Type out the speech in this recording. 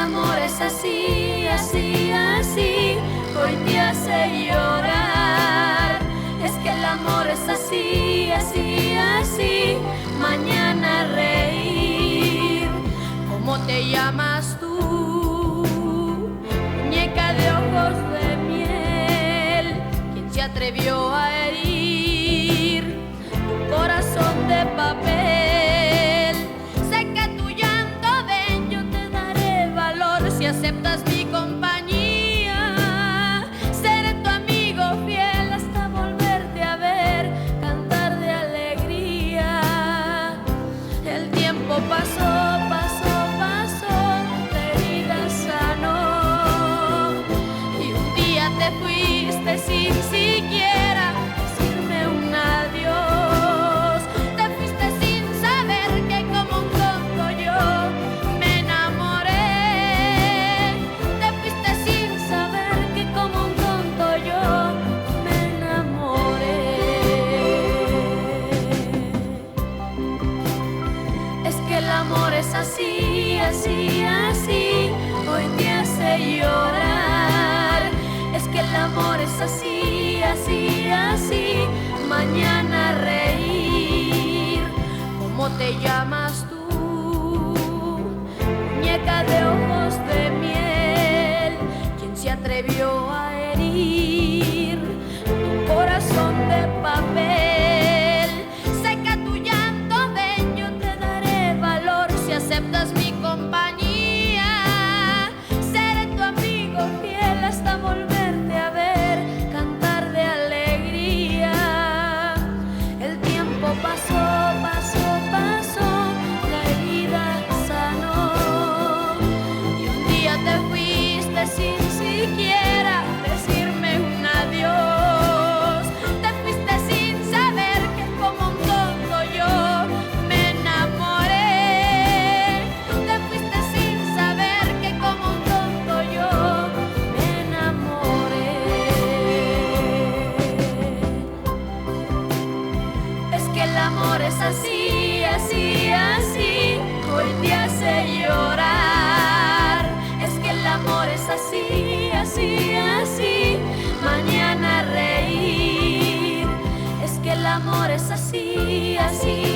amor es así, así, así, hoy te hace llorar. Es que el amor es así, así, así, mañana reír. ¿Cómo te llamas tú, muñeca de ojos de miel? ¿Quién se atrevió a herir tu corazón de papel? pasó. amor es así, así, así, hoy te hace llorar. acceptas El amor es así, así, así, hoy te hace llorar. Es que el amor es así, así, así, mañana reír. Es que el amor es así, así.